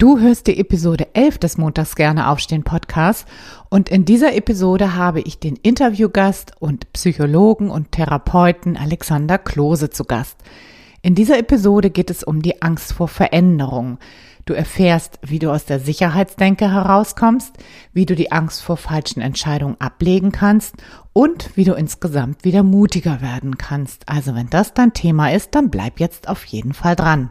Du hörst die Episode 11 des Montags gerne aufstehen Podcasts und in dieser Episode habe ich den Interviewgast und Psychologen und Therapeuten Alexander Klose zu Gast. In dieser Episode geht es um die Angst vor Veränderung. Du erfährst, wie du aus der Sicherheitsdenke herauskommst, wie du die Angst vor falschen Entscheidungen ablegen kannst und wie du insgesamt wieder mutiger werden kannst. Also wenn das dein Thema ist, dann bleib jetzt auf jeden Fall dran.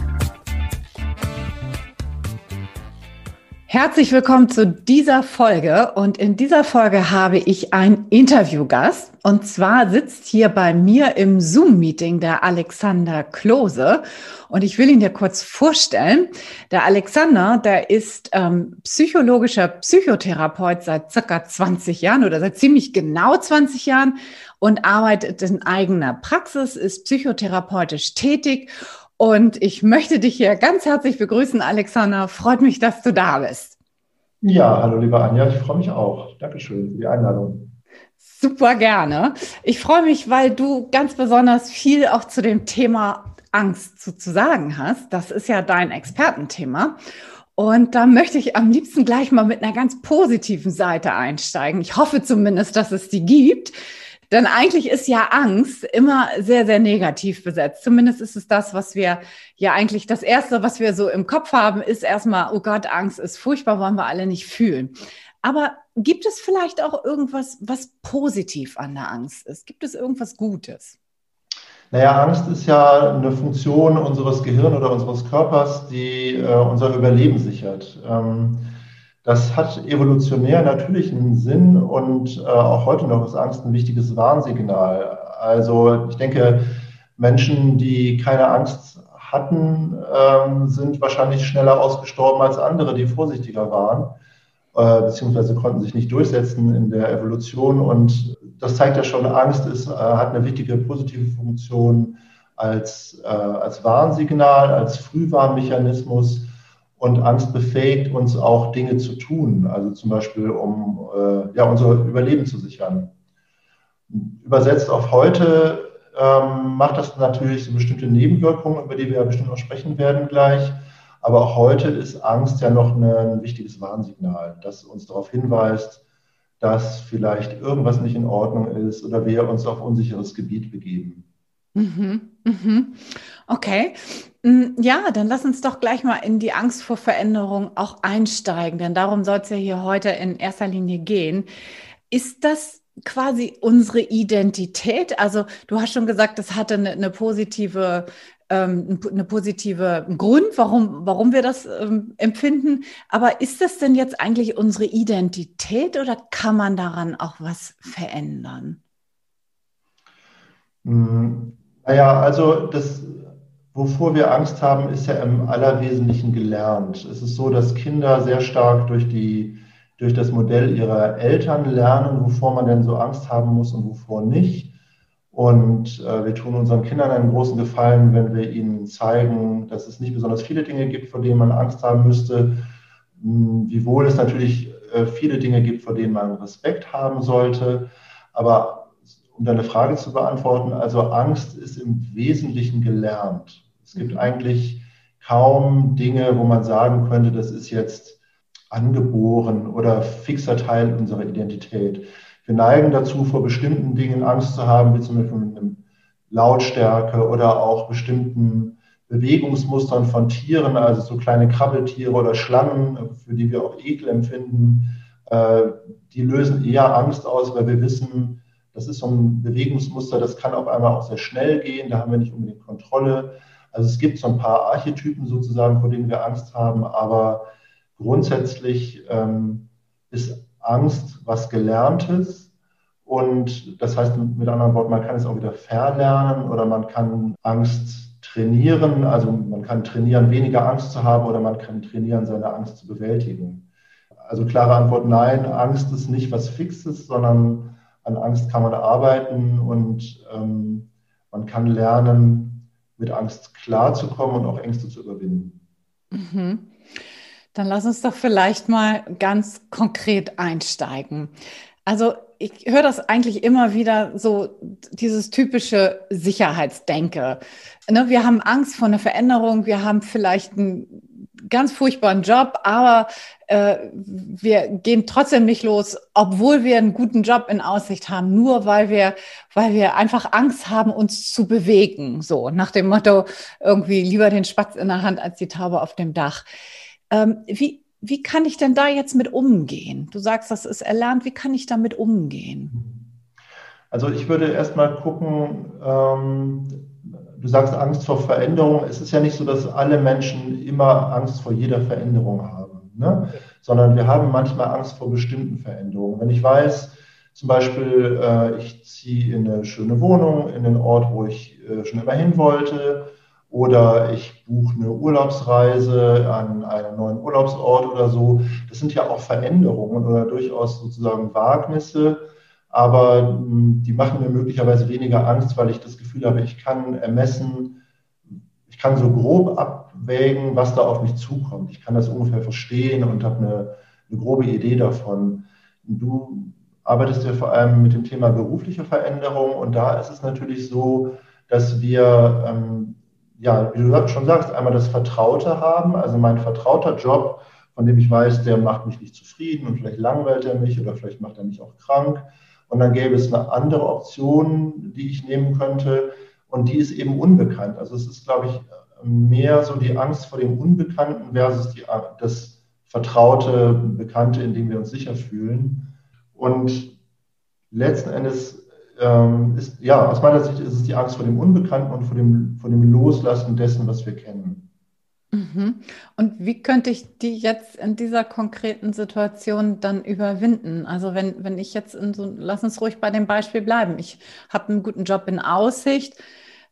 Herzlich willkommen zu dieser Folge. Und in dieser Folge habe ich einen Interviewgast. Und zwar sitzt hier bei mir im Zoom-Meeting der Alexander Klose. Und ich will ihn dir kurz vorstellen. Der Alexander, der ist ähm, psychologischer Psychotherapeut seit circa 20 Jahren oder seit ziemlich genau 20 Jahren und arbeitet in eigener Praxis, ist psychotherapeutisch tätig und ich möchte dich hier ganz herzlich begrüßen, Alexander. Freut mich, dass du da bist. Ja, hallo liebe Anja, ich freue mich auch. Dankeschön für die Einladung. Super gerne. Ich freue mich, weil du ganz besonders viel auch zu dem Thema Angst zu, zu sagen hast. Das ist ja dein Expertenthema. Und da möchte ich am liebsten gleich mal mit einer ganz positiven Seite einsteigen. Ich hoffe zumindest, dass es die gibt. Denn eigentlich ist ja Angst immer sehr, sehr negativ besetzt. Zumindest ist es das, was wir ja eigentlich das Erste, was wir so im Kopf haben, ist erstmal, oh Gott, Angst ist furchtbar, wollen wir alle nicht fühlen. Aber gibt es vielleicht auch irgendwas, was positiv an der Angst ist? Gibt es irgendwas Gutes? Naja, Angst ist ja eine Funktion unseres Gehirns oder unseres Körpers, die äh, unser Überleben sichert. Ähm, das hat evolutionär natürlich einen Sinn und äh, auch heute noch ist Angst ein wichtiges Warnsignal. Also ich denke, Menschen, die keine Angst hatten, ähm, sind wahrscheinlich schneller ausgestorben als andere, die vorsichtiger waren, äh, beziehungsweise konnten sich nicht durchsetzen in der Evolution. Und das zeigt ja schon, Angst ist, äh, hat eine wichtige positive Funktion als, äh, als Warnsignal, als Frühwarnmechanismus und Angst befähigt uns auch Dinge zu tun, also zum Beispiel um äh, ja, unser Überleben zu sichern. Übersetzt auf heute ähm, macht das natürlich so bestimmte Nebenwirkungen, über die wir ja bestimmt noch sprechen werden gleich. Aber auch heute ist Angst ja noch ein wichtiges Warnsignal, das uns darauf hinweist, dass vielleicht irgendwas nicht in Ordnung ist oder wir uns auf unsicheres Gebiet begeben. Mhm, mhm. Okay. Mm, ja, dann lass uns doch gleich mal in die Angst vor Veränderung auch einsteigen, denn darum soll es ja hier heute in erster Linie gehen. Ist das quasi unsere Identität? Also du hast schon gesagt, das hatte eine, eine positive ähm, eine positive Grund, warum, warum wir das ähm, empfinden. Aber ist das denn jetzt eigentlich unsere Identität oder kann man daran auch was verändern? Mm, naja, also das, wovor wir Angst haben, ist ja im Allerwesentlichen gelernt. Es ist so, dass Kinder sehr stark durch, die, durch das Modell ihrer Eltern lernen, wovor man denn so Angst haben muss und wovor nicht. Und äh, wir tun unseren Kindern einen großen Gefallen, wenn wir ihnen zeigen, dass es nicht besonders viele Dinge gibt, vor denen man Angst haben müsste, hm, wiewohl es natürlich äh, viele Dinge gibt, vor denen man Respekt haben sollte. Aber um deine Frage zu beantworten, also Angst ist im Wesentlichen gelernt. Es gibt mhm. eigentlich kaum Dinge, wo man sagen könnte, das ist jetzt angeboren oder fixer Teil unserer Identität. Wir neigen dazu, vor bestimmten Dingen Angst zu haben, wie zum Beispiel mit einem Lautstärke oder auch bestimmten Bewegungsmustern von Tieren, also so kleine Krabbeltiere oder Schlangen, für die wir auch Ekel empfinden. Äh, die lösen eher Angst aus, weil wir wissen, das ist so ein Bewegungsmuster, das kann auf einmal auch sehr schnell gehen, da haben wir nicht unbedingt Kontrolle. Also es gibt so ein paar Archetypen sozusagen, vor denen wir Angst haben, aber grundsätzlich ähm, ist Angst was Gelerntes. Und das heißt mit anderen Worten, man kann es auch wieder verlernen oder man kann Angst trainieren. Also man kann trainieren, weniger Angst zu haben oder man kann trainieren, seine Angst zu bewältigen. also klare Antwort nein, Angst ist nicht was Fixes, sondern an Angst kann man arbeiten und ähm, man kann lernen, mit Angst klarzukommen und auch Ängste zu überwinden. Mhm. Dann lass uns doch vielleicht mal ganz konkret einsteigen. Also ich höre das eigentlich immer wieder so, dieses typische Sicherheitsdenke. Ne, wir haben Angst vor einer Veränderung, wir haben vielleicht einen ganz furchtbaren Job, aber äh, wir gehen trotzdem nicht los, obwohl wir einen guten Job in Aussicht haben, nur weil wir, weil wir einfach Angst haben, uns zu bewegen. So nach dem Motto, irgendwie lieber den Spatz in der Hand als die Taube auf dem Dach. Ähm, wie, wie kann ich denn da jetzt mit umgehen? Du sagst, das ist erlernt. Wie kann ich damit umgehen? Also ich würde erstmal gucken, ähm, du sagst Angst vor Veränderung. Es ist ja nicht so, dass alle Menschen immer Angst vor jeder Veränderung haben, ne? sondern wir haben manchmal Angst vor bestimmten Veränderungen. Wenn ich weiß, zum Beispiel, äh, ich ziehe in eine schöne Wohnung, in den Ort, wo ich äh, schon immer hin wollte, oder ich buche eine Urlaubsreise an einen neuen Urlaubsort oder so. Das sind ja auch Veränderungen oder durchaus sozusagen Wagnisse, aber hm, die machen mir möglicherweise weniger Angst, weil ich das Gefühl habe, ich kann ermessen, ich kann so grob abwägen, was da auf mich zukommt. Ich kann das ungefähr verstehen und habe eine, eine grobe Idee davon. Du arbeitest ja vor allem mit dem Thema berufliche Veränderung und da ist es natürlich so, dass wir ähm, ja, wie du schon sagst, einmal das Vertraute haben, also mein vertrauter Job, von dem ich weiß, der macht mich nicht zufrieden und vielleicht langweilt er mich oder vielleicht macht er mich auch krank. Und dann gäbe es eine andere Option, die ich nehmen könnte und die ist eben unbekannt. Also es ist, glaube ich, mehr so die Angst vor dem Unbekannten versus die, das vertraute, bekannte, in dem wir uns sicher fühlen. Und letzten Endes ähm, ist, ja, aus meiner Sicht ist es die Angst vor dem Unbekannten und vor dem, vor dem Loslassen dessen, was wir kennen. Mhm. Und wie könnte ich die jetzt in dieser konkreten Situation dann überwinden? Also wenn, wenn ich jetzt in so, lass uns ruhig bei dem Beispiel bleiben. Ich habe einen guten Job in Aussicht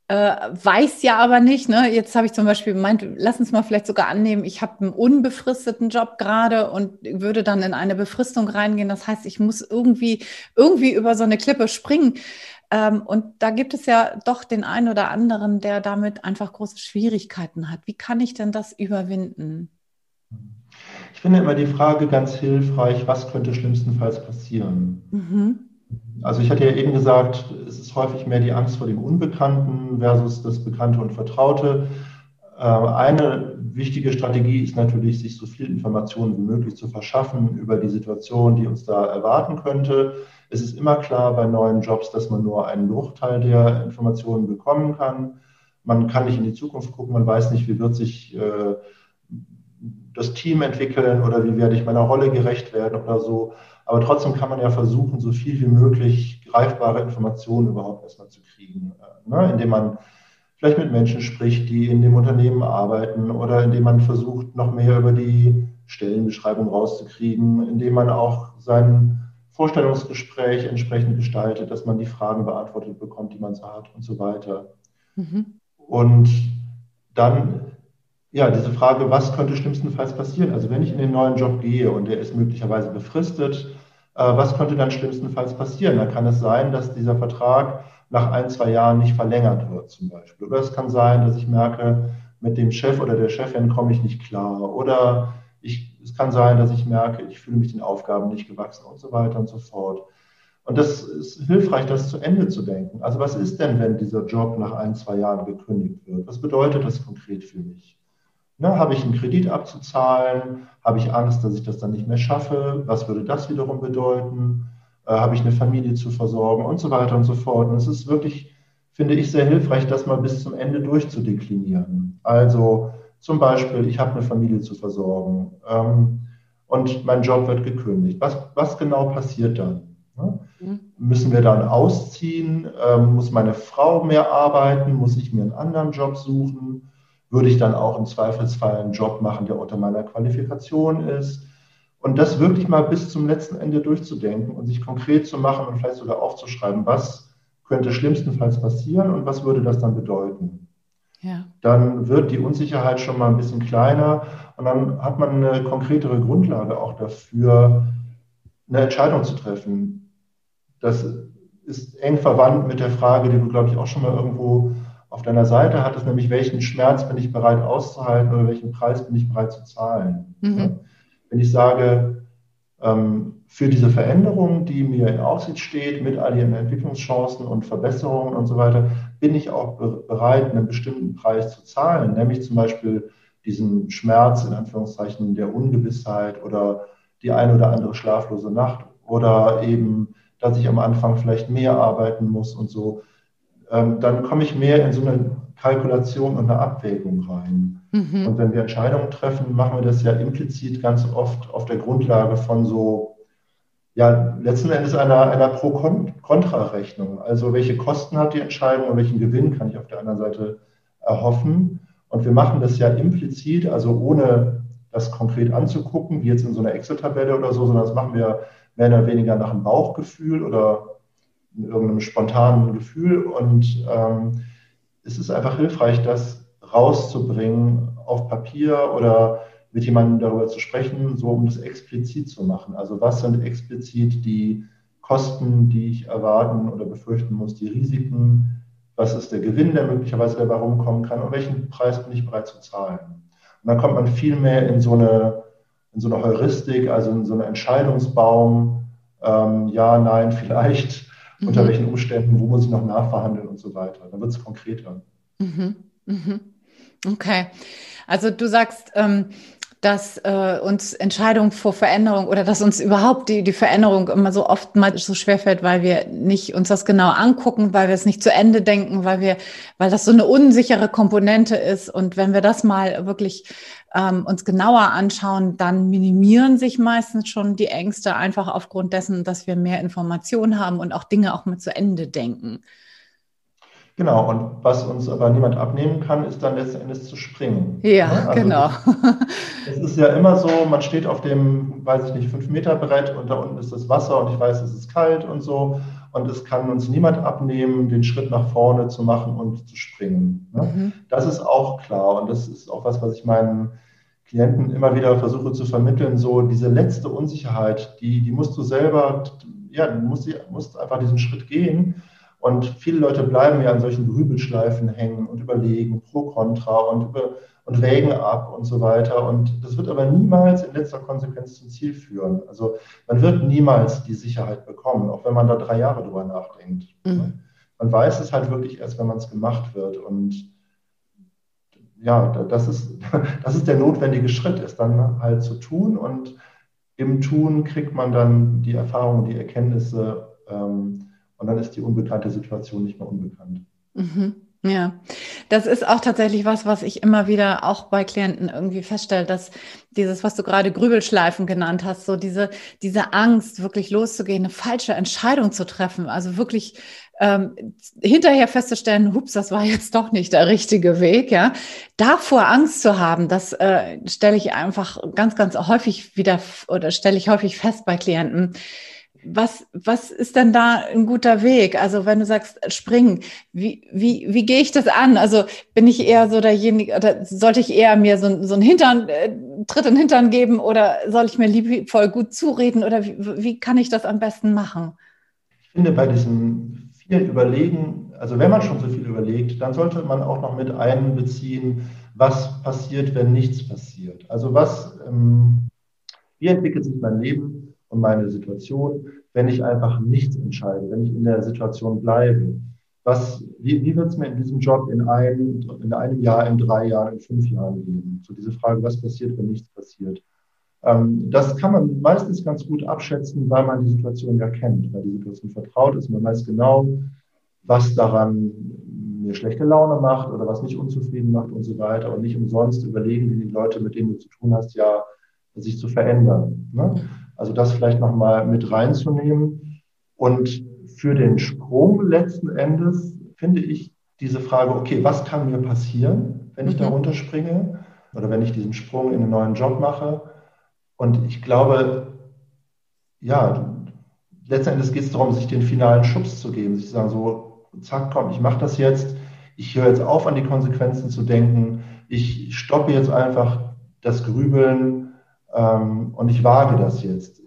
äh, weiß ja aber nicht, ne? Jetzt habe ich zum Beispiel gemeint, lass uns mal vielleicht sogar annehmen, ich habe einen unbefristeten Job gerade und würde dann in eine Befristung reingehen. Das heißt, ich muss irgendwie, irgendwie über so eine Klippe springen. Ähm, und da gibt es ja doch den einen oder anderen, der damit einfach große Schwierigkeiten hat. Wie kann ich denn das überwinden? Ich finde immer die Frage ganz hilfreich, was könnte schlimmstenfalls passieren? Mhm. Also ich hatte ja eben gesagt, es ist häufig mehr die Angst vor dem Unbekannten versus das Bekannte und Vertraute. Äh, eine wichtige Strategie ist natürlich, sich so viel Informationen wie möglich zu verschaffen über die Situation, die uns da erwarten könnte. Es ist immer klar bei neuen Jobs, dass man nur einen Bruchteil der Informationen bekommen kann. Man kann nicht in die Zukunft gucken, man weiß nicht, wie wird sich äh, das Team entwickeln oder wie werde ich meiner Rolle gerecht werden oder so. Aber trotzdem kann man ja versuchen, so viel wie möglich greifbare Informationen überhaupt erstmal zu kriegen, äh, ne? indem man vielleicht mit Menschen spricht, die in dem Unternehmen arbeiten oder indem man versucht, noch mehr über die Stellenbeschreibung rauszukriegen, indem man auch sein Vorstellungsgespräch entsprechend gestaltet, dass man die Fragen beantwortet bekommt, die man so hat und so weiter. Mhm. Und dann ja, diese Frage, was könnte schlimmstenfalls passieren? Also wenn ich in den neuen Job gehe und der ist möglicherweise befristet, äh, was könnte dann schlimmstenfalls passieren? Da kann es sein, dass dieser Vertrag nach ein, zwei Jahren nicht verlängert wird zum Beispiel. Oder es kann sein, dass ich merke, mit dem Chef oder der Chefin komme ich nicht klar. Oder ich, es kann sein, dass ich merke, ich fühle mich den Aufgaben nicht gewachsen und so weiter und so fort. Und das ist hilfreich, das zu Ende zu denken. Also was ist denn, wenn dieser Job nach ein, zwei Jahren gekündigt wird? Was bedeutet das konkret für mich? Ne, habe ich einen Kredit abzuzahlen? Habe ich Angst, dass ich das dann nicht mehr schaffe? Was würde das wiederum bedeuten? Äh, habe ich eine Familie zu versorgen und so weiter und so fort? Und es ist wirklich, finde ich, sehr hilfreich, das mal bis zum Ende durchzudeklinieren. Also zum Beispiel, ich habe eine Familie zu versorgen ähm, und mein Job wird gekündigt. Was, was genau passiert dann? Ne? Mhm. Müssen wir dann ausziehen? Ähm, muss meine Frau mehr arbeiten? Muss ich mir einen anderen Job suchen? würde ich dann auch im Zweifelsfall einen Job machen, der unter meiner Qualifikation ist. Und das wirklich mal bis zum letzten Ende durchzudenken und sich konkret zu machen und vielleicht sogar aufzuschreiben, was könnte schlimmstenfalls passieren und was würde das dann bedeuten. Ja. dann wird die Unsicherheit schon mal ein bisschen kleiner und dann hat man eine konkretere Grundlage auch dafür, eine Entscheidung zu treffen. Das ist eng verwandt mit der Frage, die du, glaube ich, auch schon mal irgendwo auf deiner Seite hattest, nämlich welchen Schmerz bin ich bereit auszuhalten oder welchen Preis bin ich bereit zu zahlen. Mhm. Wenn ich sage, ähm, für diese Veränderung, die mir in Aussicht steht, mit all ihren Entwicklungschancen und Verbesserungen und so weiter, bin ich auch bereit, einen bestimmten Preis zu zahlen, nämlich zum Beispiel diesen Schmerz in Anführungszeichen der Ungewissheit oder die eine oder andere schlaflose Nacht oder eben, dass ich am Anfang vielleicht mehr arbeiten muss und so, ähm, dann komme ich mehr in so eine Kalkulation und eine Abwägung rein. Mhm. Und wenn wir Entscheidungen treffen, machen wir das ja implizit ganz oft auf der Grundlage von so, ja, letzten Endes einer, einer Pro-Kontra-Rechnung. Also welche Kosten hat die Entscheidung und welchen Gewinn kann ich auf der anderen Seite erhoffen? Und wir machen das ja implizit, also ohne das konkret anzugucken, wie jetzt in so einer Excel-Tabelle oder so, sondern das machen wir mehr oder weniger nach einem Bauchgefühl oder in irgendeinem spontanen Gefühl. Und ähm, es ist einfach hilfreich, das rauszubringen auf Papier oder mit jemandem darüber zu sprechen, so um das explizit zu machen. Also was sind explizit die Kosten, die ich erwarten oder befürchten muss, die Risiken, was ist der Gewinn, der möglicherweise dabei rumkommen kann und welchen Preis bin ich bereit zu zahlen. Und dann kommt man viel mehr in so eine, in so eine Heuristik, also in so einen Entscheidungsbaum, ähm, ja, nein, vielleicht, mhm. unter welchen Umständen, wo muss ich noch nachverhandeln und so weiter. Dann wird es konkreter. Mhm. Mhm. Okay. Also du sagst, ähm, dass äh, uns Entscheidung vor Veränderung oder dass uns überhaupt die, die Veränderung immer so oft mal so schwerfällt, weil wir nicht uns das genau angucken, weil wir es nicht zu Ende denken, weil wir, weil das so eine unsichere Komponente ist. Und wenn wir das mal wirklich ähm, uns genauer anschauen, dann minimieren sich meistens schon die Ängste einfach aufgrund dessen, dass wir mehr Informationen haben und auch Dinge auch mal zu Ende denken. Genau, und was uns aber niemand abnehmen kann, ist dann letzten Endes zu springen. Ja, ne? also genau. Es ist ja immer so, man steht auf dem, weiß ich nicht, 5-Meter-Brett und da unten ist das Wasser und ich weiß, es ist kalt und so. Und es kann uns niemand abnehmen, den Schritt nach vorne zu machen und zu springen. Ne? Mhm. Das ist auch klar und das ist auch was, was ich meinen Klienten immer wieder versuche zu vermitteln. So diese letzte Unsicherheit, die, die musst du selber, ja, du musst, musst einfach diesen Schritt gehen und viele Leute bleiben ja an solchen Grübelschleifen hängen und überlegen pro, contra und, über, und wägen ab und so weiter. Und das wird aber niemals in letzter Konsequenz zum Ziel führen. Also man wird niemals die Sicherheit bekommen, auch wenn man da drei Jahre drüber nachdenkt. Mhm. Man weiß es halt wirklich erst, wenn man es gemacht wird. Und ja, das ist, das ist der notwendige Schritt, es dann halt zu tun. Und im Tun kriegt man dann die Erfahrungen, die Erkenntnisse, ähm, und dann ist die unbekannte Situation nicht mehr unbekannt. Mhm. Ja, das ist auch tatsächlich was, was ich immer wieder auch bei Klienten irgendwie feststelle, dass dieses, was du gerade Grübelschleifen genannt hast, so diese, diese Angst, wirklich loszugehen, eine falsche Entscheidung zu treffen, also wirklich ähm, hinterher festzustellen, hups, das war jetzt doch nicht der richtige Weg, ja. Davor Angst zu haben, das äh, stelle ich einfach ganz, ganz häufig wieder oder stelle ich häufig fest bei Klienten was, was ist denn da ein guter Weg? Also wenn du sagst, springen, wie, wie, wie gehe ich das an? Also bin ich eher so derjenige, oder sollte ich eher mir so, so einen Hintern, äh, Tritt in den Hintern geben oder soll ich mir liebevoll gut zureden oder wie, wie kann ich das am besten machen? Ich finde bei diesem vielen Überlegen, also wenn man schon so viel überlegt, dann sollte man auch noch mit einbeziehen, was passiert, wenn nichts passiert. Also was, ähm, wie entwickelt sich mein Leben? Und meine Situation, wenn ich einfach nichts entscheide, wenn ich in der Situation bleibe. Was, wie, wie wird es mir in diesem Job in einem, in einem Jahr, in drei Jahren, in fünf Jahren gehen? So diese Frage, was passiert, wenn nichts passiert? Ähm, das kann man meistens ganz gut abschätzen, weil man die Situation ja kennt, weil die Situation vertraut ist. Man weiß genau, was daran mir schlechte Laune macht oder was mich unzufrieden macht und so weiter. Und nicht umsonst überlegen die Leute, mit denen du zu tun hast, ja, sich zu verändern. Ne? Also das vielleicht nochmal mit reinzunehmen. Und für den Sprung letzten Endes finde ich diese Frage, okay, was kann mir passieren, wenn ich mhm. da runterspringe oder wenn ich diesen Sprung in einen neuen Job mache? Und ich glaube, ja, letzten Endes geht es darum, sich den finalen Schubs zu geben, sich zu sagen, so, zack, komm, ich mache das jetzt, ich höre jetzt auf, an die Konsequenzen zu denken, ich stoppe jetzt einfach das Grübeln ähm, und ich wage das jetzt.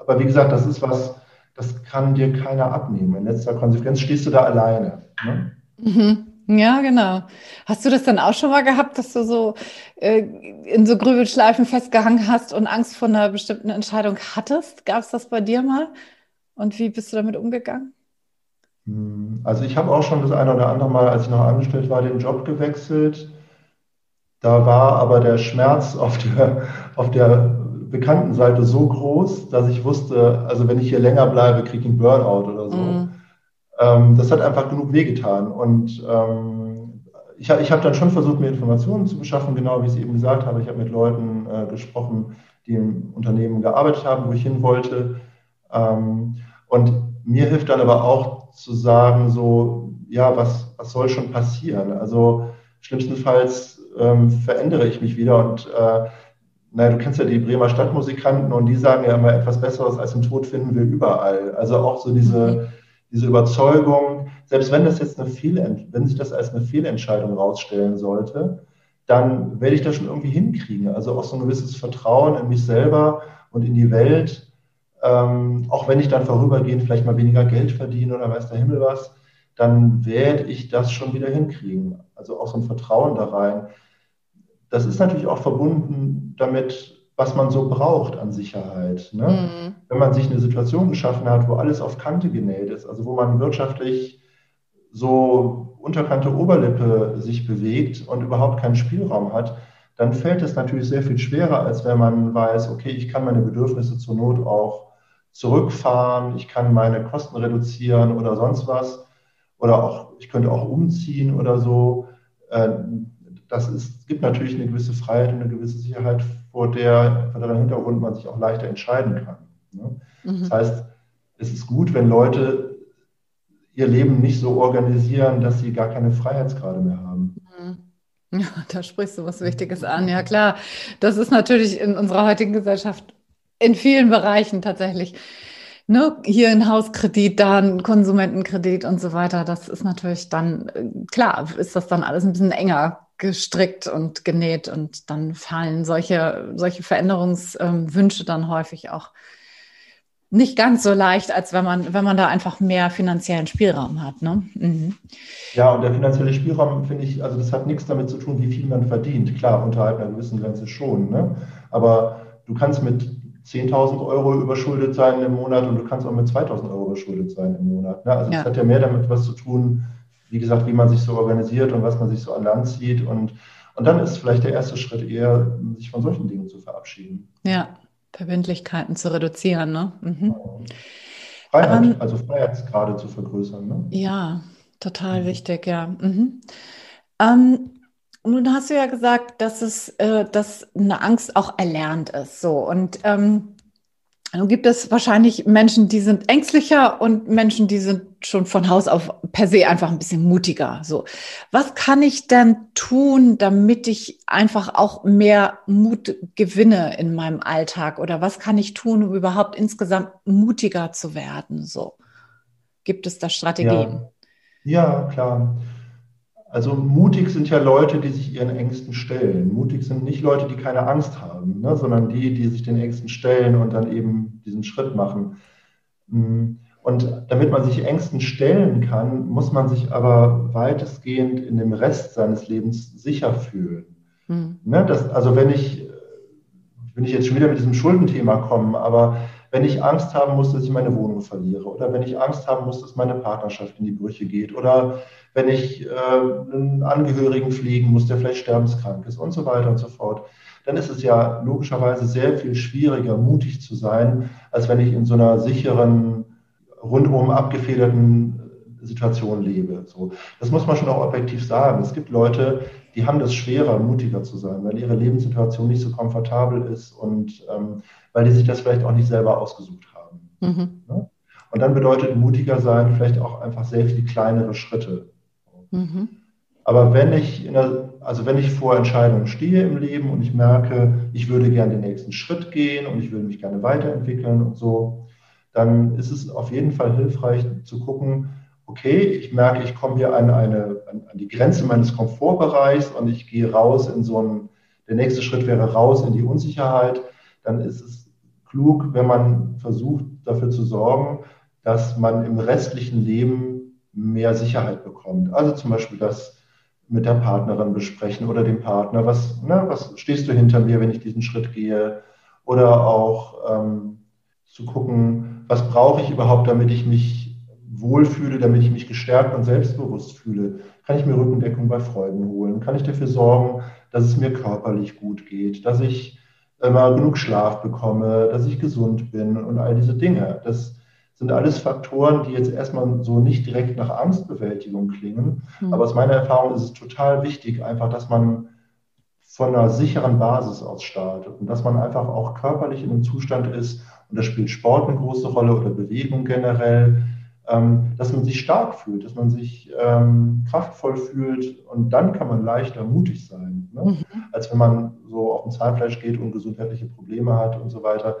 Aber wie gesagt, das ist was, das kann dir keiner abnehmen. In letzter Konsequenz stehst du da alleine. Ne? Mhm. Ja, genau. Hast du das dann auch schon mal gehabt, dass du so äh, in so Grübelschleifen festgehangen hast und Angst vor einer bestimmten Entscheidung hattest? Gab es das bei dir mal? Und wie bist du damit umgegangen? Hm, also ich habe auch schon das eine oder andere Mal, als ich noch angestellt war, den Job gewechselt. Da war aber der Schmerz auf der, auf der bekannten Seite so groß, dass ich wusste, also wenn ich hier länger bleibe, kriege ich einen Burnout oder so. Mm. Ähm, das hat einfach genug wehgetan. Und ähm, ich, ich habe dann schon versucht, mir Informationen zu beschaffen, genau wie ich es eben gesagt habe. Ich habe mit Leuten äh, gesprochen, die im Unternehmen gearbeitet haben, wo ich hin wollte. Ähm, und mir hilft dann aber auch zu sagen, so, ja, was, was soll schon passieren? Also schlimmstenfalls ähm, verändere ich mich wieder und äh, naja, du kennst ja die Bremer Stadtmusikanten und die sagen ja immer, etwas Besseres als den Tod finden wir überall. Also auch so diese, mhm. diese Überzeugung, selbst wenn das jetzt eine Fehl, wenn sich das als eine Fehlentscheidung rausstellen sollte, dann werde ich das schon irgendwie hinkriegen. Also auch so ein gewisses Vertrauen in mich selber und in die Welt, ähm, auch wenn ich dann vorübergehend vielleicht mal weniger Geld verdiene oder weiß der Himmel was, dann werde ich das schon wieder hinkriegen. Also auch so ein Vertrauen da rein. Das ist natürlich auch verbunden damit, was man so braucht an Sicherheit. Ne? Mhm. Wenn man sich eine Situation geschaffen hat, wo alles auf Kante genäht ist, also wo man wirtschaftlich so Unterkante Oberlippe sich bewegt und überhaupt keinen Spielraum hat, dann fällt es natürlich sehr viel schwerer, als wenn man weiß, okay, ich kann meine Bedürfnisse zur Not auch zurückfahren, ich kann meine Kosten reduzieren oder sonst was. Oder auch, ich könnte auch umziehen oder so. Äh, das ist, gibt natürlich eine gewisse Freiheit und eine gewisse Sicherheit, vor der, vor deren Hintergrund man sich auch leichter entscheiden kann. Ne? Mhm. Das heißt, es ist gut, wenn Leute ihr Leben nicht so organisieren, dass sie gar keine Freiheitsgrade mehr haben. Mhm. Ja, da sprichst du was Wichtiges an. Ja, klar. Das ist natürlich in unserer heutigen Gesellschaft in vielen Bereichen tatsächlich. Ne, hier ein Hauskredit, da ein Konsumentenkredit und so weiter. Das ist natürlich dann, äh, klar, ist das dann alles ein bisschen enger gestrickt und genäht und dann fallen solche, solche Veränderungswünsche dann häufig auch nicht ganz so leicht, als wenn man, wenn man da einfach mehr finanziellen Spielraum hat. Ne? Mhm. Ja, und der finanzielle Spielraum, finde ich, also das hat nichts damit zu tun, wie viel man verdient. Klar, unterhalb einer gewissen Grenze schon. Ne? Aber du kannst mit 10.000 Euro überschuldet sein im Monat und du kannst auch mit 2.000 Euro überschuldet sein im Monat. Ne? Also es ja. hat ja mehr damit was zu tun, wie gesagt, wie man sich so organisiert und was man sich so an Land zieht. Und, und dann ist vielleicht der erste Schritt eher, sich von solchen Dingen zu verabschieden. Ja, Verbindlichkeiten zu reduzieren. Ne? Mhm. Freiheit, ähm, also Freiheitsgrade zu vergrößern. Ne? Ja, total mhm. wichtig, ja. Mhm. Ähm, nun hast du ja gesagt, dass es, äh, dass eine Angst auch erlernt ist. So und ähm, nun gibt es wahrscheinlich Menschen, die sind ängstlicher und Menschen, die sind schon von Haus auf per se einfach ein bisschen mutiger. So, was kann ich denn tun, damit ich einfach auch mehr Mut gewinne in meinem Alltag? Oder was kann ich tun, um überhaupt insgesamt mutiger zu werden? So, gibt es da Strategien? Ja, ja klar. Also mutig sind ja Leute, die sich ihren Ängsten stellen. Mutig sind nicht Leute, die keine Angst haben, ne, sondern die, die sich den Ängsten stellen und dann eben diesen Schritt machen. Mm. Und damit man sich Ängsten stellen kann, muss man sich aber weitestgehend in dem Rest seines Lebens sicher fühlen. Mhm. Ne, das, also wenn ich, wenn ich jetzt schon wieder mit diesem Schuldenthema komme, aber wenn ich Angst haben muss, dass ich meine Wohnung verliere oder wenn ich Angst haben muss, dass meine Partnerschaft in die Brüche geht oder wenn ich äh, einen Angehörigen pflegen muss, der vielleicht sterbenskrank ist und so weiter und so fort, dann ist es ja logischerweise sehr viel schwieriger, mutig zu sein, als wenn ich in so einer sicheren, rundum abgefederten Situation lebe. So, das muss man schon auch objektiv sagen. Es gibt Leute, die haben das schwerer, mutiger zu sein, weil ihre Lebenssituation nicht so komfortabel ist und ähm, weil die sich das vielleicht auch nicht selber ausgesucht haben. Mhm. Ne? Und dann bedeutet mutiger sein vielleicht auch einfach sehr viel kleinere Schritte. Mhm. Aber wenn ich, der, also wenn ich vor Entscheidungen stehe im Leben und ich merke, ich würde gerne den nächsten Schritt gehen und ich würde mich gerne weiterentwickeln und so, dann ist es auf jeden Fall hilfreich zu gucken, okay, ich merke, ich komme hier an, eine, an, an die Grenze meines Komfortbereichs und ich gehe raus in so einen, der nächste Schritt wäre raus in die Unsicherheit, dann ist es klug, wenn man versucht, dafür zu sorgen, dass man im restlichen Leben mehr Sicherheit bekommt. Also zum Beispiel das mit der Partnerin besprechen oder dem Partner, was, ne, was stehst du hinter mir, wenn ich diesen Schritt gehe? Oder auch ähm, zu gucken, was brauche ich überhaupt, damit ich mich wohlfühle, damit ich mich gestärkt und selbstbewusst fühle. Kann ich mir Rückendeckung bei Freunden holen? Kann ich dafür sorgen, dass es mir körperlich gut geht, dass ich immer genug Schlaf bekomme, dass ich gesund bin und all diese Dinge. Das sind alles Faktoren, die jetzt erstmal so nicht direkt nach Angstbewältigung klingen. Mhm. Aber aus meiner Erfahrung ist es total wichtig, einfach, dass man von einer sicheren Basis aus startet und dass man einfach auch körperlich in einem Zustand ist, und da spielt Sport eine große Rolle oder Bewegung generell, dass man sich stark fühlt, dass man sich ähm, kraftvoll fühlt und dann kann man leichter mutig sein, ne? mhm. als wenn man so auf dem Zahnfleisch geht und gesundheitliche Probleme hat und so weiter.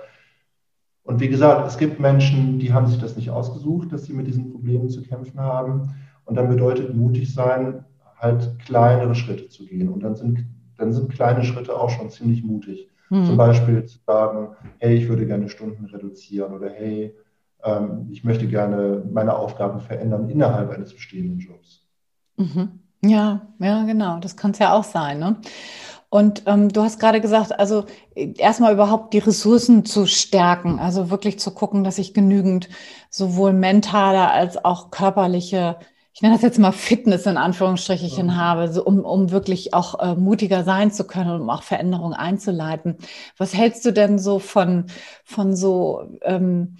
Und wie gesagt, es gibt Menschen, die haben sich das nicht ausgesucht, dass sie mit diesen Problemen zu kämpfen haben. Und dann bedeutet mutig sein, halt kleinere Schritte zu gehen. Und dann sind, dann sind kleine Schritte auch schon ziemlich mutig. Mhm. Zum Beispiel zu sagen, hey, ich würde gerne Stunden reduzieren oder hey, ähm, ich möchte gerne meine Aufgaben verändern innerhalb eines bestehenden Jobs. Mhm. Ja, ja, genau. Das kann es ja auch sein. Ne? Und ähm, du hast gerade gesagt, also erstmal überhaupt die Ressourcen zu stärken, also wirklich zu gucken, dass ich genügend sowohl mentale als auch körperliche, ich nenne das jetzt mal Fitness in Anführungsstrichen ja. habe, so, um, um wirklich auch äh, mutiger sein zu können um auch Veränderungen einzuleiten. Was hältst du denn so von, von so ähm,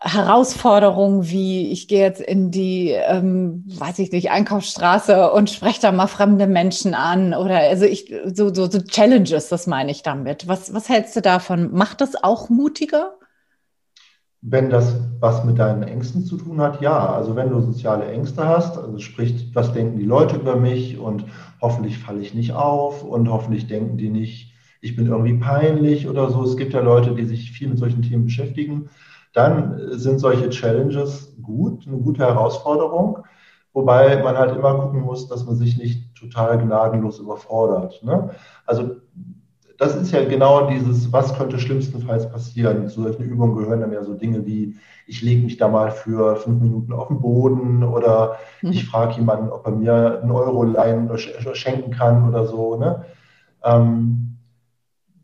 Herausforderungen wie, ich gehe jetzt in die, ähm, weiß ich nicht, Einkaufsstraße und spreche da mal fremde Menschen an oder also ich, so, so, so Challenges, das meine ich damit. Was, was hältst du davon? Macht das auch mutiger? Wenn das was mit deinen Ängsten zu tun hat, ja. Also wenn du soziale Ängste hast, also sprich, was denken die Leute über mich und hoffentlich falle ich nicht auf und hoffentlich denken die nicht, ich bin irgendwie peinlich oder so. Es gibt ja Leute, die sich viel mit solchen Themen beschäftigen dann sind solche Challenges gut, eine gute Herausforderung, wobei man halt immer gucken muss, dass man sich nicht total gnadenlos überfordert. Ne? Also das ist ja genau dieses, was könnte schlimmstenfalls passieren. Zu solchen Übungen gehören dann ja so Dinge wie, ich lege mich da mal für fünf Minuten auf den Boden oder mhm. ich frage jemanden, ob er mir einen Euro leihen oder schenken kann oder so. Ne? Ähm,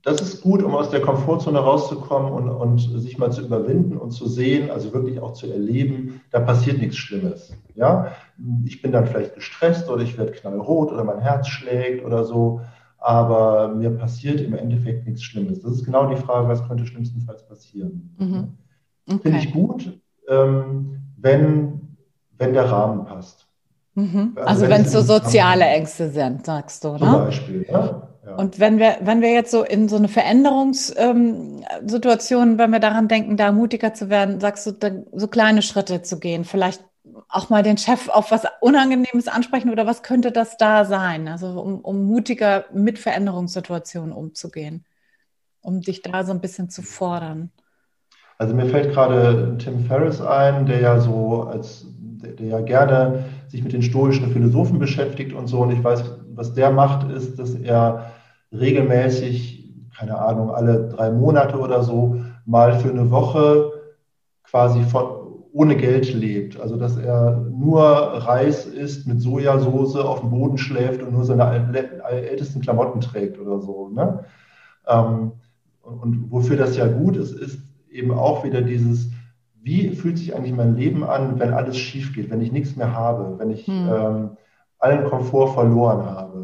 das ist gut, um aus der Komfortzone rauszukommen und, und sich mal zu überwinden und zu sehen, also wirklich auch zu erleben, da passiert nichts Schlimmes. Ja, ich bin dann vielleicht gestresst oder ich werde knallrot oder mein Herz schlägt oder so, aber mir passiert im Endeffekt nichts Schlimmes. Das ist genau die Frage, was könnte schlimmstenfalls passieren. Mhm. Okay. Finde ich gut, ähm, wenn, wenn der Rahmen passt. Mhm. Also, also wenn es so soziale Ängste sind, sagst du, ne? Zum Beispiel, ja. Und wenn wir, wenn wir jetzt so in so eine Veränderungssituation, ähm, wenn wir daran denken, da mutiger zu werden, sagst du, so kleine Schritte zu gehen, vielleicht auch mal den Chef auf was Unangenehmes ansprechen oder was könnte das da sein? Also um, um mutiger mit Veränderungssituationen umzugehen, um dich da so ein bisschen zu fordern. Also mir fällt gerade Tim Ferriss ein, der ja so als der, der ja gerne sich mit den stoischen Philosophen beschäftigt und so. Und ich weiß, was der macht, ist, dass er regelmäßig, keine Ahnung, alle drei Monate oder so, mal für eine Woche quasi von, ohne Geld lebt. Also dass er nur Reis isst, mit Sojasauce auf dem Boden schläft und nur seine ältesten Klamotten trägt oder so. Ne? Ähm, und wofür das ja gut ist, ist eben auch wieder dieses, wie fühlt sich eigentlich mein Leben an, wenn alles schief geht, wenn ich nichts mehr habe, wenn ich hm. ähm, allen Komfort verloren habe.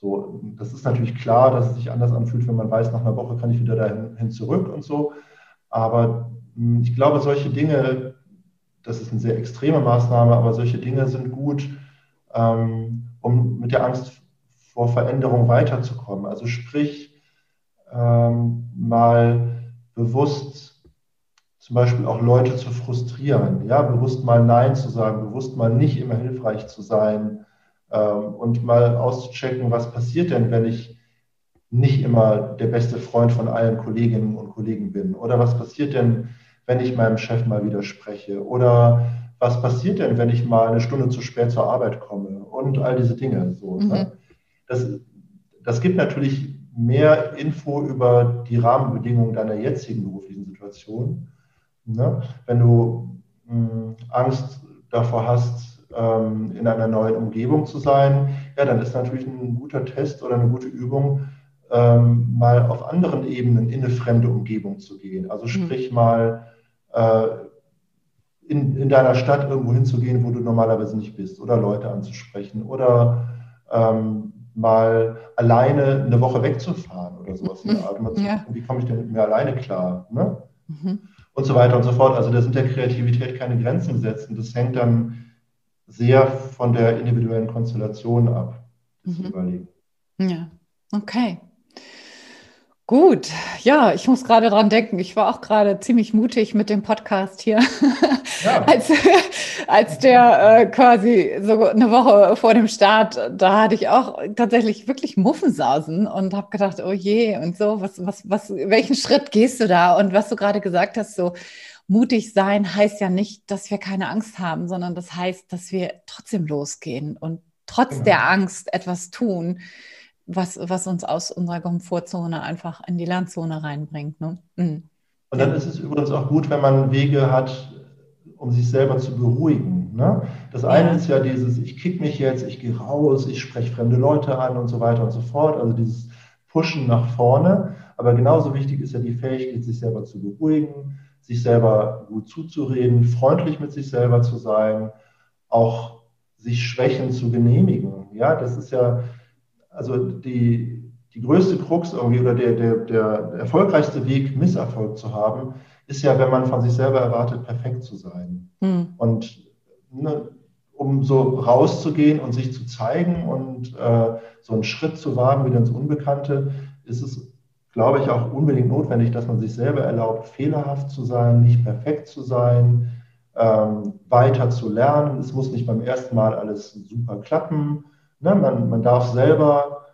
So, das ist natürlich klar, dass es sich anders anfühlt, wenn man weiß, nach einer Woche kann ich wieder dahin zurück und so. Aber hm, ich glaube, solche Dinge, das ist eine sehr extreme Maßnahme, aber solche Dinge sind gut, ähm, um mit der Angst vor Veränderung weiterzukommen. Also sprich, ähm, mal bewusst zum Beispiel auch Leute zu frustrieren, ja, bewusst mal Nein zu sagen, bewusst mal nicht immer hilfreich zu sein, und mal auszuchecken, was passiert denn, wenn ich nicht immer der beste Freund von allen Kolleginnen und Kollegen bin? Oder was passiert denn, wenn ich meinem Chef mal widerspreche? Oder was passiert denn, wenn ich mal eine Stunde zu spät zur Arbeit komme und all diese Dinge. So, ne? mhm. ne? das, das gibt natürlich mehr Info über die Rahmenbedingungen deiner jetzigen beruflichen Situation. Ne? Wenn du mh, hm, Angst davor hast, ähm, in einer neuen Umgebung zu sein, ja, dann ist natürlich ein guter Test oder eine gute Übung, ähm, mal auf anderen Ebenen in eine fremde Umgebung zu gehen. Also mhm. sprich mal äh, in, in deiner Stadt irgendwo hinzugehen, wo du normalerweise nicht bist, oder Leute anzusprechen oder ähm, mal alleine eine Woche wegzufahren oder sowas. Mhm. Ja. Wie komme ich denn mit mir alleine klar? Ne? Mhm. Und so weiter und so fort. Also da sind der Kreativität keine Grenzen gesetzt. Und das hängt dann sehr von der individuellen Konstellation ab, das mhm. überlegen. Ja, okay. Gut, ja, ich muss gerade dran denken. Ich war auch gerade ziemlich mutig mit dem Podcast hier, ja. als, als der äh, quasi so eine Woche vor dem Start, da hatte ich auch tatsächlich wirklich Muffensausen und habe gedacht, oh je, und so, was, was, was, welchen Schritt gehst du da? Und was du gerade gesagt hast, so mutig sein heißt ja nicht, dass wir keine Angst haben, sondern das heißt, dass wir trotzdem losgehen und trotz genau. der Angst etwas tun was, was uns aus unserer Komfortzone einfach in die Lernzone reinbringt. Ne? Mhm. Und dann ist es übrigens auch gut, wenn man Wege hat, um sich selber zu beruhigen. Ne? Das eine ja. ist ja dieses, ich kick mich jetzt, ich gehe raus, ich spreche fremde Leute an und so weiter und so fort. Also dieses Pushen nach vorne. Aber genauso wichtig ist ja die Fähigkeit, sich selber zu beruhigen, sich selber gut zuzureden, freundlich mit sich selber zu sein, auch sich Schwächen zu genehmigen. Ja, das ist ja, also die, die größte Krux irgendwie oder der, der, der erfolgreichste Weg, Misserfolg zu haben, ist ja, wenn man von sich selber erwartet, perfekt zu sein. Mhm. Und ne, um so rauszugehen und sich zu zeigen und äh, so einen Schritt zu wagen wieder ins Unbekannte, ist es, glaube ich, auch unbedingt notwendig, dass man sich selber erlaubt, fehlerhaft zu sein, nicht perfekt zu sein, ähm, weiter zu lernen. Es muss nicht beim ersten Mal alles super klappen. Ne? Man, man darf selber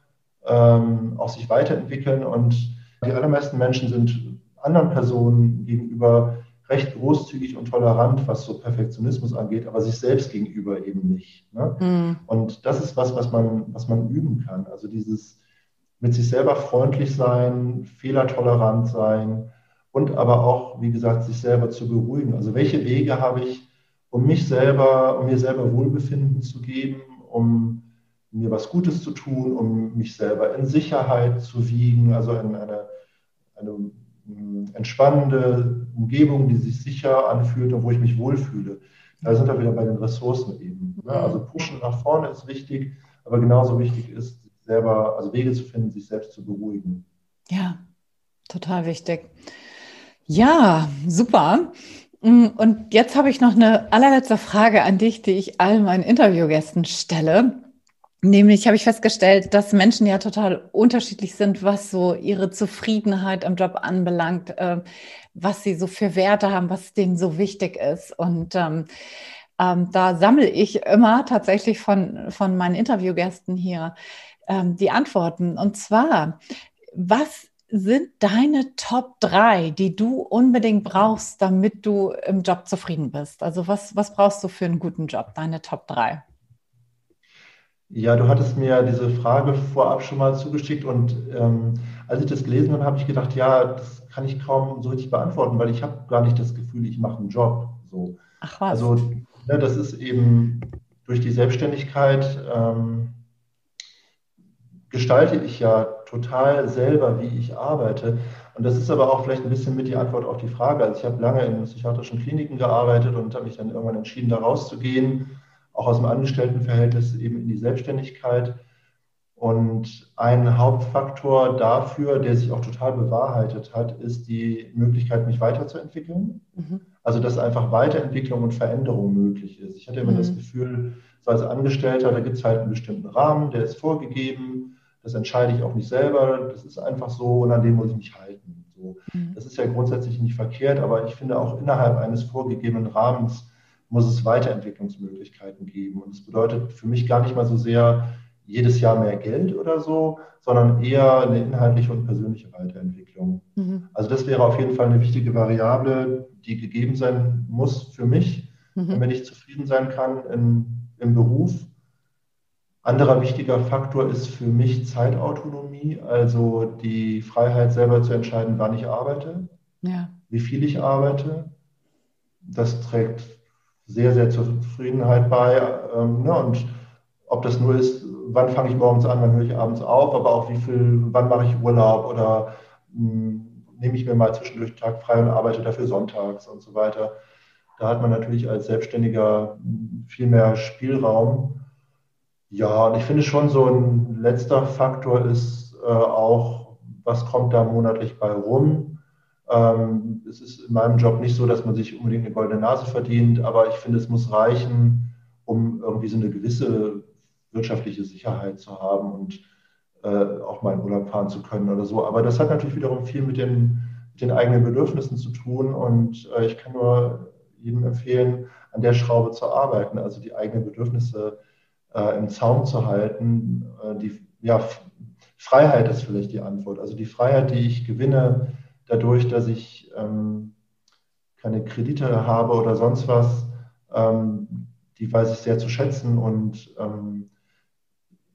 ähm, auch sich weiterentwickeln und die allermeisten Menschen sind anderen Personen gegenüber recht großzügig und tolerant, was so Perfektionismus angeht, aber sich selbst gegenüber eben nicht. Ne? Mhm. Und das ist was, was man, was man üben kann. Also dieses mit sich selber freundlich sein, fehlertolerant sein und aber auch, wie gesagt, sich selber zu beruhigen. Also welche Wege habe ich, um mich selber, um mir selber Wohlbefinden zu geben, um mir was Gutes zu tun, um mich selber in Sicherheit zu wiegen, also in eine, eine mm, entspannende Umgebung, die sich sicher anfühlt und wo ich mich wohlfühle. Da sind wir wieder bei den Ressourcen eben. Ne? Also pushen nach vorne ist wichtig, aber genauso wichtig ist, selber, also Wege zu finden, sich selbst zu beruhigen. Ja, total wichtig. Ja, super. Mm, und jetzt habe ich noch eine allerletzte Frage an dich, die ich allen meinen Interviewgästen stelle. Nämlich habe ich festgestellt, dass Menschen ja total unterschiedlich sind, was so ihre Zufriedenheit am Job anbelangt, äh, was sie so für Werte haben, was denen so wichtig ist. Und ähm, ähm, da sammle ich immer tatsächlich von, von meinen Interviewgästen hier ähm, die Antworten. Und zwar, was sind deine Top 3, die du unbedingt brauchst, damit du im Job zufrieden bist? Also was, was brauchst du für einen guten Job, deine Top 3? Ja, du hattest mir diese Frage vorab schon mal zugeschickt und ähm, als ich das gelesen habe, habe ich gedacht, ja, das kann ich kaum so richtig beantworten, weil ich habe gar nicht das Gefühl, ich mache einen Job. So. Ach was. Also ne, das ist eben durch die Selbstständigkeit ähm, gestalte ich ja total selber, wie ich arbeite. Und das ist aber auch vielleicht ein bisschen mit die Antwort auf die Frage. Also ich habe lange in psychiatrischen Kliniken gearbeitet und habe mich dann irgendwann entschieden, da rauszugehen auch aus dem Angestelltenverhältnis eben in die Selbstständigkeit. Und ein Hauptfaktor dafür, der sich auch total bewahrheitet hat, ist die Möglichkeit, mich weiterzuentwickeln. Mhm. Also, dass einfach Weiterentwicklung und Veränderung möglich ist. Ich hatte immer mhm. das Gefühl, so als Angestellter, da gibt es halt einen bestimmten Rahmen, der ist vorgegeben. Das entscheide ich auch nicht selber. Das ist einfach so und an dem muss ich mich halten. So. Mhm. Das ist ja grundsätzlich nicht verkehrt, aber ich finde auch innerhalb eines vorgegebenen Rahmens muss es Weiterentwicklungsmöglichkeiten geben. Und das bedeutet für mich gar nicht mal so sehr jedes Jahr mehr Geld oder so, sondern eher eine inhaltliche und persönliche Weiterentwicklung. Mhm. Also das wäre auf jeden Fall eine wichtige Variable, die gegeben sein muss für mich, mhm. damit ich zufrieden sein kann in, im Beruf. Anderer wichtiger Faktor ist für mich Zeitautonomie, also die Freiheit selber zu entscheiden, wann ich arbeite, ja. wie viel ich arbeite. Das trägt sehr, sehr zur Zufriedenheit bei. Ähm, ne, und ob das nur ist, wann fange ich morgens an, wann höre ich abends auf, aber auch wie viel, wann mache ich Urlaub oder mh, hm, nehme ich mir mal zwischendurch einen Tag frei und arbeite dafür sonntags und so weiter. Da hat man natürlich als Selbstständiger viel mehr Spielraum. Ja, und ich finde schon so ein letzter Faktor ist äh, auch, was kommt da monatlich bei rum. Ähm, es ist in meinem Job nicht so, dass man sich unbedingt eine goldene Nase verdient, aber ich finde, es muss reichen, um irgendwie so eine gewisse wirtschaftliche Sicherheit zu haben und äh, auch mal in Urlaub fahren zu können oder so. Aber das hat natürlich wiederum viel mit den, mit den eigenen Bedürfnissen zu tun und äh, ich kann nur jedem empfehlen, an der Schraube zu arbeiten, also die eigenen Bedürfnisse äh, im Zaum zu halten. Äh, die ja, Freiheit ist vielleicht die Antwort. Also die Freiheit, die ich gewinne, dadurch, dass ich ähm, keine Kredite habe oder sonst was, ähm, die weiß ich sehr zu schätzen. Und ähm,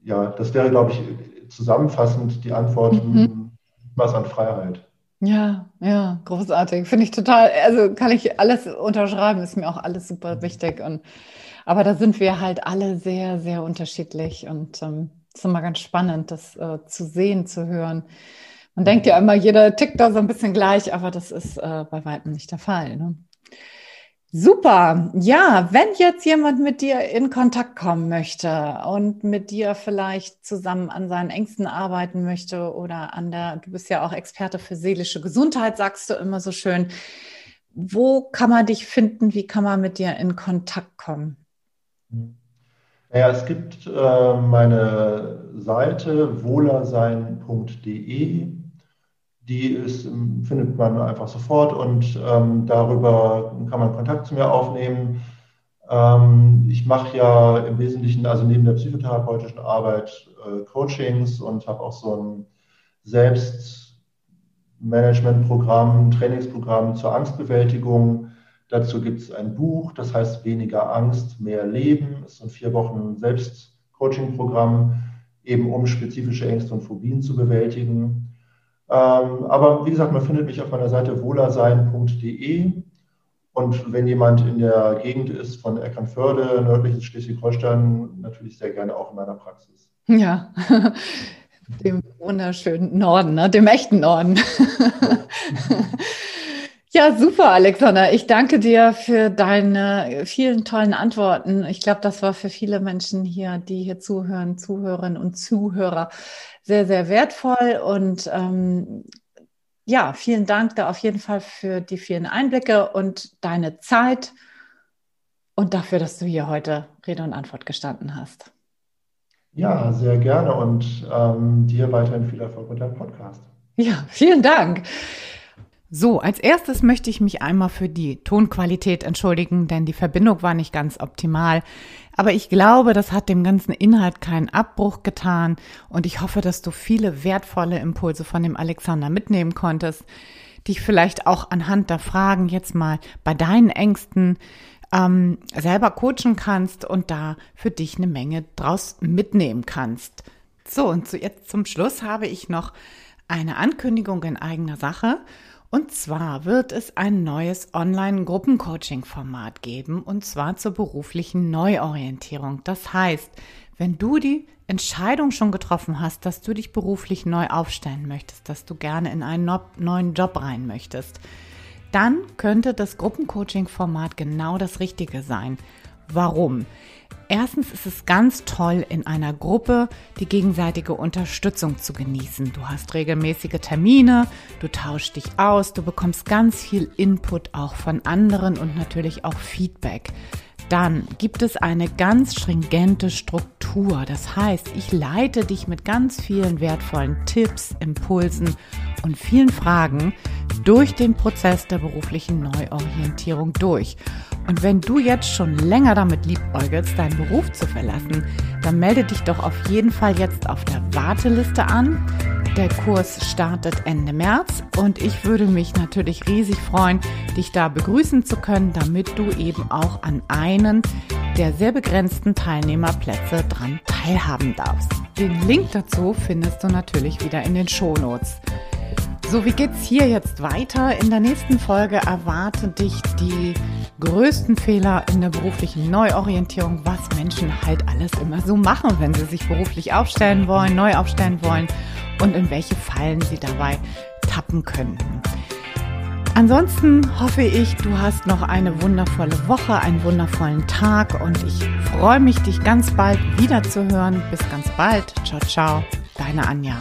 ja, das wäre, glaube ich, zusammenfassend die Antwort, mhm. was an Freiheit. Ja, ja, großartig. Finde ich total, also kann ich alles unterschreiben, ist mir auch alles super wichtig. Und, aber da sind wir halt alle sehr, sehr unterschiedlich und ähm, ist immer ganz spannend, das äh, zu sehen, zu hören. Man denkt ja immer, jeder tickt da so ein bisschen gleich, aber das ist äh, bei weitem nicht der Fall. Ne? Super. Ja, wenn jetzt jemand mit dir in Kontakt kommen möchte und mit dir vielleicht zusammen an seinen Ängsten arbeiten möchte oder an der, du bist ja auch Experte für seelische Gesundheit, sagst du immer so schön. Wo kann man dich finden? Wie kann man mit dir in Kontakt kommen? Ja, es gibt äh, meine Seite wohlersein.de die ist, ähm, findet man einfach sofort und ähm, darüber kann man Kontakt zu mir aufnehmen. Ähm, ich mache ja im Wesentlichen, also neben der psychotherapeutischen Arbeit, äh, Coachings und habe auch so ein Selbstmanagementprogramm, Trainingsprogramm zur Angstbewältigung. Dazu gibt es ein Buch, das heißt Weniger Angst, mehr Leben. Das ist ein vier Wochen Selbstcoaching-Programm, eben um spezifische Ängste und Phobien zu bewältigen. Ähm, aber wie gesagt, man findet mich auf meiner Seite wohlersein.de. Und wenn jemand in der Gegend ist von Eckernförde, nördliches Schleswig-Holstein, natürlich sehr gerne auch in meiner Praxis. Ja, dem wunderschönen Norden, ne? dem echten Norden. Ja, super, Alexander. Ich danke dir für deine vielen tollen Antworten. Ich glaube, das war für viele Menschen hier, die hier zuhören, Zuhörerinnen und Zuhörer, sehr, sehr wertvoll. Und ähm, ja, vielen Dank da auf jeden Fall für die vielen Einblicke und deine Zeit und dafür, dass du hier heute Rede und Antwort gestanden hast. Ja, sehr gerne und ähm, dir weiterhin viel Erfolg mit deinem Podcast. Ja, vielen Dank. So, als erstes möchte ich mich einmal für die Tonqualität entschuldigen, denn die Verbindung war nicht ganz optimal. Aber ich glaube, das hat dem ganzen Inhalt keinen Abbruch getan und ich hoffe, dass du viele wertvolle Impulse von dem Alexander mitnehmen konntest, dich vielleicht auch anhand der Fragen jetzt mal bei deinen Ängsten ähm, selber coachen kannst und da für dich eine Menge draus mitnehmen kannst. So, und zu, jetzt zum Schluss habe ich noch eine Ankündigung in eigener Sache. Und zwar wird es ein neues Online-Gruppencoaching-Format geben, und zwar zur beruflichen Neuorientierung. Das heißt, wenn du die Entscheidung schon getroffen hast, dass du dich beruflich neu aufstellen möchtest, dass du gerne in einen neuen Job rein möchtest, dann könnte das Gruppencoaching-Format genau das Richtige sein. Warum? Erstens ist es ganz toll, in einer Gruppe die gegenseitige Unterstützung zu genießen. Du hast regelmäßige Termine, du tauschst dich aus, du bekommst ganz viel Input auch von anderen und natürlich auch Feedback. Dann gibt es eine ganz stringente Struktur. Das heißt, ich leite dich mit ganz vielen wertvollen Tipps, Impulsen und vielen Fragen durch den Prozess der beruflichen Neuorientierung durch. Und wenn du jetzt schon länger damit liebäugelst, deinen Beruf zu verlassen, dann melde dich doch auf jeden Fall jetzt auf der Warteliste an. Der Kurs startet Ende März und ich würde mich natürlich riesig freuen, dich da begrüßen zu können, damit du eben auch an einen der sehr begrenzten Teilnehmerplätze dran teilhaben darfst. Den Link dazu findest du natürlich wieder in den Shownotes. So, wie geht's hier jetzt weiter? In der nächsten Folge erwarten dich die größten Fehler in der beruflichen Neuorientierung, was Menschen halt alles immer so machen, wenn sie sich beruflich aufstellen wollen, neu aufstellen wollen und in welche Fallen sie dabei tappen könnten. Ansonsten hoffe ich, du hast noch eine wundervolle Woche, einen wundervollen Tag und ich freue mich, dich ganz bald wieder zu hören. Bis ganz bald. Ciao, ciao. Deine Anja.